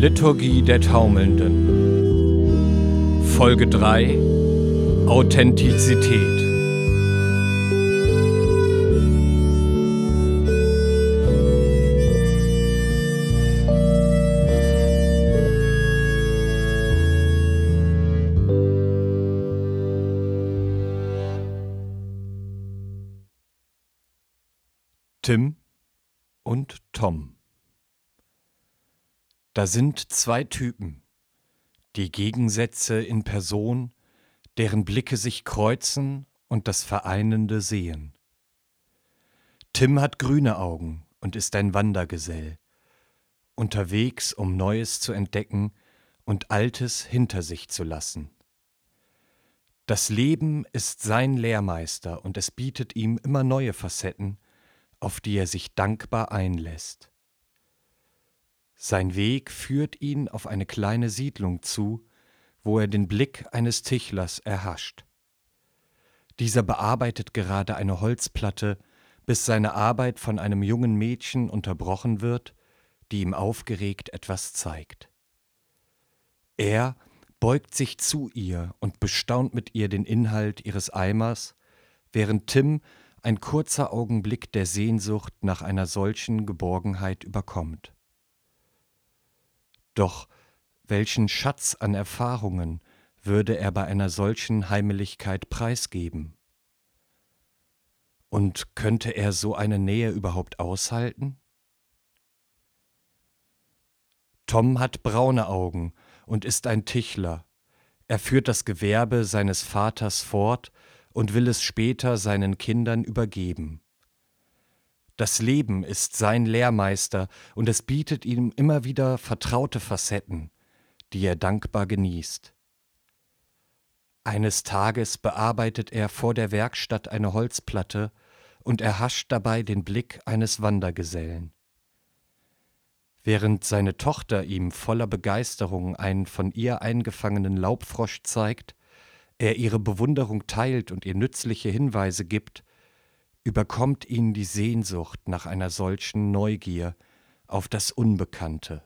Liturgie der Taumelnden. Folge 3 Authentizität. Tim und Tom. Da sind zwei Typen, die Gegensätze in Person, deren Blicke sich kreuzen und das Vereinende sehen. Tim hat grüne Augen und ist ein Wandergesell, unterwegs, um Neues zu entdecken und Altes hinter sich zu lassen. Das Leben ist sein Lehrmeister und es bietet ihm immer neue Facetten, auf die er sich dankbar einlässt. Sein Weg führt ihn auf eine kleine Siedlung zu, wo er den Blick eines Tichlers erhascht. Dieser bearbeitet gerade eine Holzplatte, bis seine Arbeit von einem jungen Mädchen unterbrochen wird, die ihm aufgeregt etwas zeigt. Er beugt sich zu ihr und bestaunt mit ihr den Inhalt ihres Eimers, während Tim ein kurzer Augenblick der Sehnsucht nach einer solchen Geborgenheit überkommt. Doch welchen Schatz an Erfahrungen würde er bei einer solchen Heimeligkeit preisgeben? Und könnte er so eine Nähe überhaupt aushalten? Tom hat braune Augen und ist ein Tichler. Er führt das Gewerbe seines Vaters fort und will es später seinen Kindern übergeben. Das Leben ist sein Lehrmeister und es bietet ihm immer wieder vertraute Facetten, die er dankbar genießt. Eines Tages bearbeitet er vor der Werkstatt eine Holzplatte und erhascht dabei den Blick eines Wandergesellen. Während seine Tochter ihm voller Begeisterung einen von ihr eingefangenen Laubfrosch zeigt, er ihre Bewunderung teilt und ihr nützliche Hinweise gibt, überkommt ihn die Sehnsucht nach einer solchen Neugier auf das Unbekannte.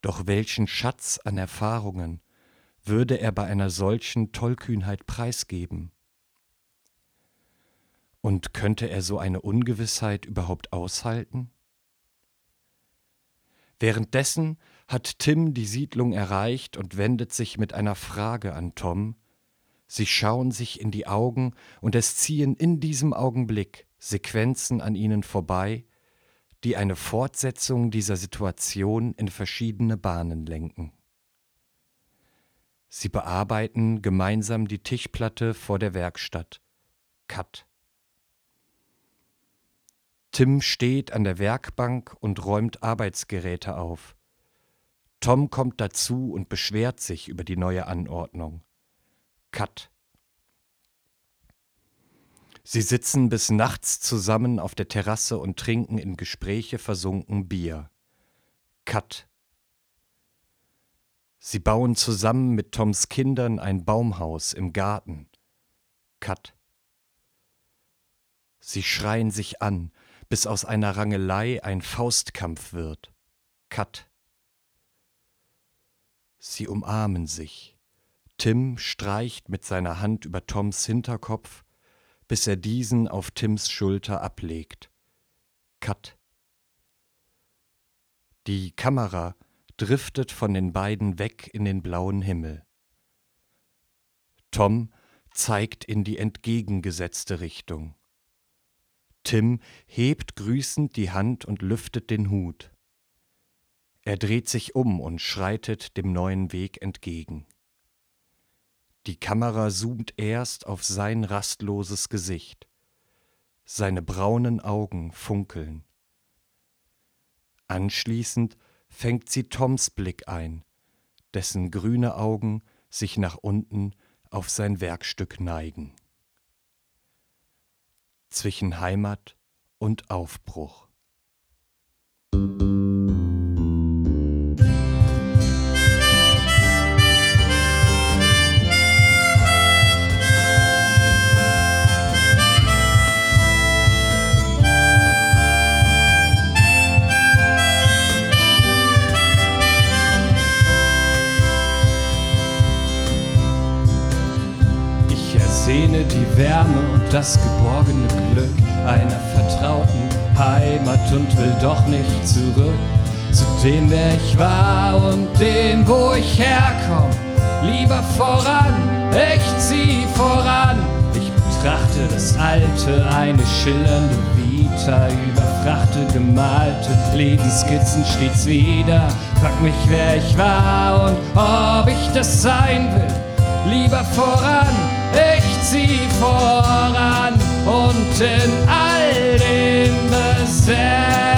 Doch welchen Schatz an Erfahrungen würde er bei einer solchen Tollkühnheit preisgeben? Und könnte er so eine Ungewissheit überhaupt aushalten? Währenddessen hat Tim die Siedlung erreicht und wendet sich mit einer Frage an Tom, Sie schauen sich in die Augen und es ziehen in diesem Augenblick Sequenzen an ihnen vorbei, die eine Fortsetzung dieser Situation in verschiedene Bahnen lenken. Sie bearbeiten gemeinsam die Tischplatte vor der Werkstatt. Cut. Tim steht an der Werkbank und räumt Arbeitsgeräte auf. Tom kommt dazu und beschwert sich über die neue Anordnung. Cut. Sie sitzen bis nachts zusammen auf der Terrasse und trinken in Gespräche versunken Bier. Cut. Sie bauen zusammen mit Toms Kindern ein Baumhaus im Garten. Cut. Sie schreien sich an, bis aus einer Rangelei ein Faustkampf wird. Cut. Sie umarmen sich. Tim streicht mit seiner Hand über Toms Hinterkopf, bis er diesen auf Tims Schulter ablegt. Cut. Die Kamera driftet von den beiden weg in den blauen Himmel. Tom zeigt in die entgegengesetzte Richtung. Tim hebt grüßend die Hand und lüftet den Hut. Er dreht sich um und schreitet dem neuen Weg entgegen. Die Kamera zoomt erst auf sein rastloses Gesicht. Seine braunen Augen funkeln. Anschließend fängt sie Toms Blick ein, dessen grüne Augen sich nach unten auf sein Werkstück neigen. Zwischen Heimat und Aufbruch. Wärme und das geborgene Glück einer vertrauten Heimat und will doch nicht zurück zu dem, wer ich war und dem, wo ich herkomme. Lieber voran, ich zieh voran. Ich betrachte das Alte, eine schillernde Vita, überfrachte gemalte Lebensskizzen stets wieder. Frag mich, wer ich war und ob ich das sein will. Lieber voran, ich zieh voran und in all dem besehne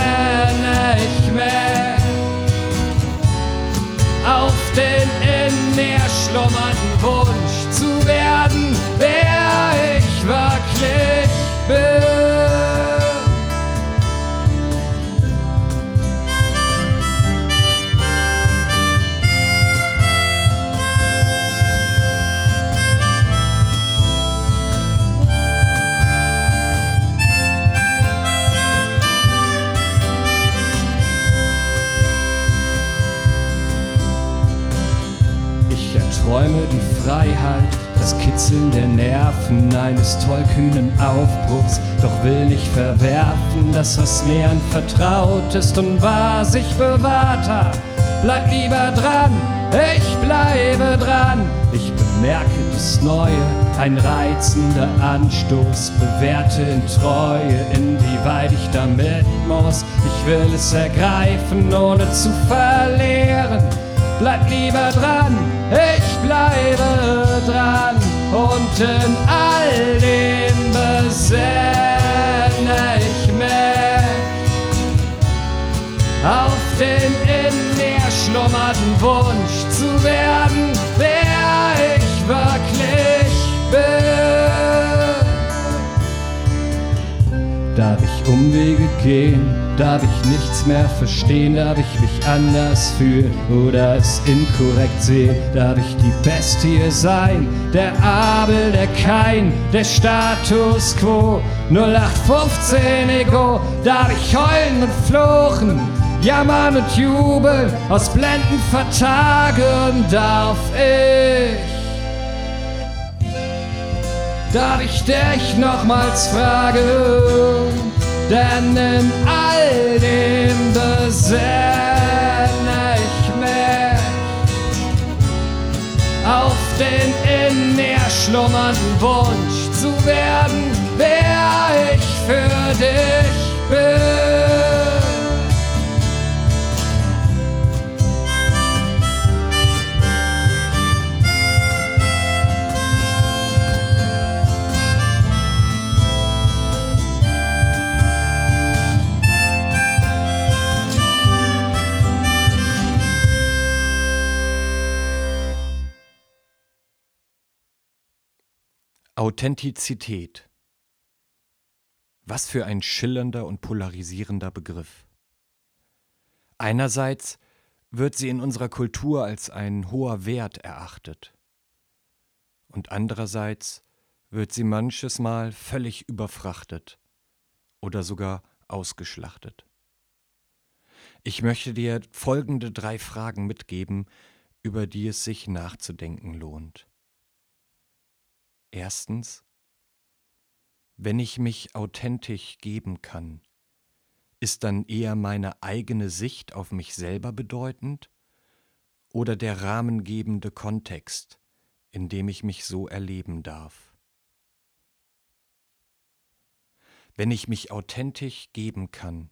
Kitzeln der Nerven eines tollkühnen Aufbruchs, doch will nicht verwerfen, das was mir anvertraut ist und was ich bewahrt hab. Bleib lieber dran, ich bleibe dran. Ich bemerke das Neue, ein reizender Anstoß, bewährte in Treue, inwieweit ich damit muss. Ich will es ergreifen, ohne zu verlieren bleib lieber dran, ich in all dem besehne ich mich auf den in mir schlummernden Wunsch zu werden, Darf ich Umwege gehen, darf ich nichts mehr verstehen, darf ich mich anders fühlen oder es inkorrekt sehen, darf ich die Bestie sein, der Abel, der Kein, der Status Quo, 0815 Ego, darf ich heulen und fluchen, jammern und jubeln, aus Blenden vertagen darf ich. Darf ich dich nochmals fragen, denn in all dem besehne ich mich. Auf den in mir schlummernden Wunsch zu werden, wer Authentizität. Was für ein schillernder und polarisierender Begriff. Einerseits wird sie in unserer Kultur als ein hoher Wert erachtet. Und andererseits wird sie manches Mal völlig überfrachtet oder sogar ausgeschlachtet. Ich möchte dir folgende drei Fragen mitgeben, über die es sich nachzudenken lohnt. Erstens, wenn ich mich authentisch geben kann, ist dann eher meine eigene Sicht auf mich selber bedeutend oder der rahmengebende Kontext, in dem ich mich so erleben darf? Wenn ich mich authentisch geben kann,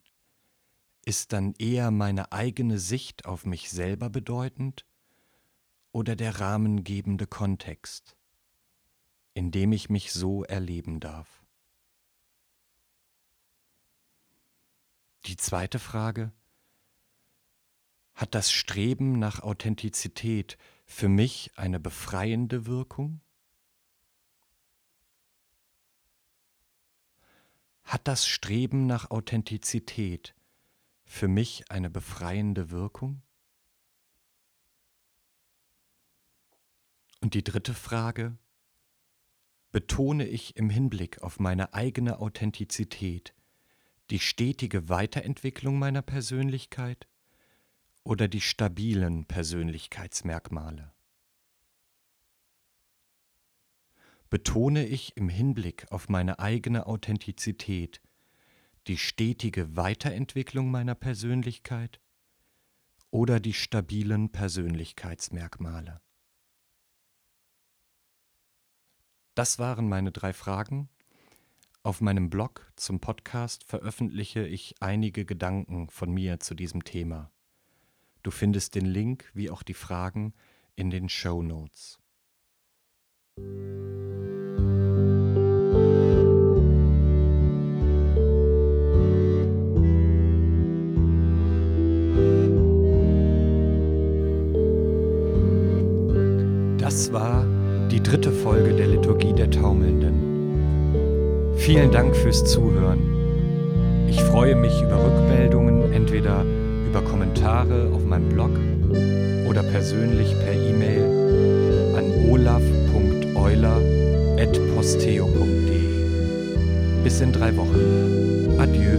ist dann eher meine eigene Sicht auf mich selber bedeutend oder der rahmengebende Kontext? In dem ich mich so erleben darf. Die zweite Frage, hat das Streben nach Authentizität für mich eine befreiende Wirkung? Hat das Streben nach Authentizität für mich eine befreiende Wirkung? Und die dritte Frage, betone ich im Hinblick auf meine eigene Authentizität die stetige Weiterentwicklung meiner Persönlichkeit oder die stabilen Persönlichkeitsmerkmale. betone ich im Hinblick auf meine eigene Authentizität die stetige Weiterentwicklung meiner Persönlichkeit oder die stabilen Persönlichkeitsmerkmale? Das waren meine drei Fragen. Auf meinem Blog zum Podcast veröffentliche ich einige Gedanken von mir zu diesem Thema. Du findest den Link wie auch die Fragen in den Show Notes. Das war die dritte Folge der Liturgie der Taumelnden. Vielen Dank fürs Zuhören. Ich freue mich über Rückmeldungen, entweder über Kommentare auf meinem Blog oder persönlich per E-Mail an olaf.euler.posteo.de. Bis in drei Wochen. Adieu.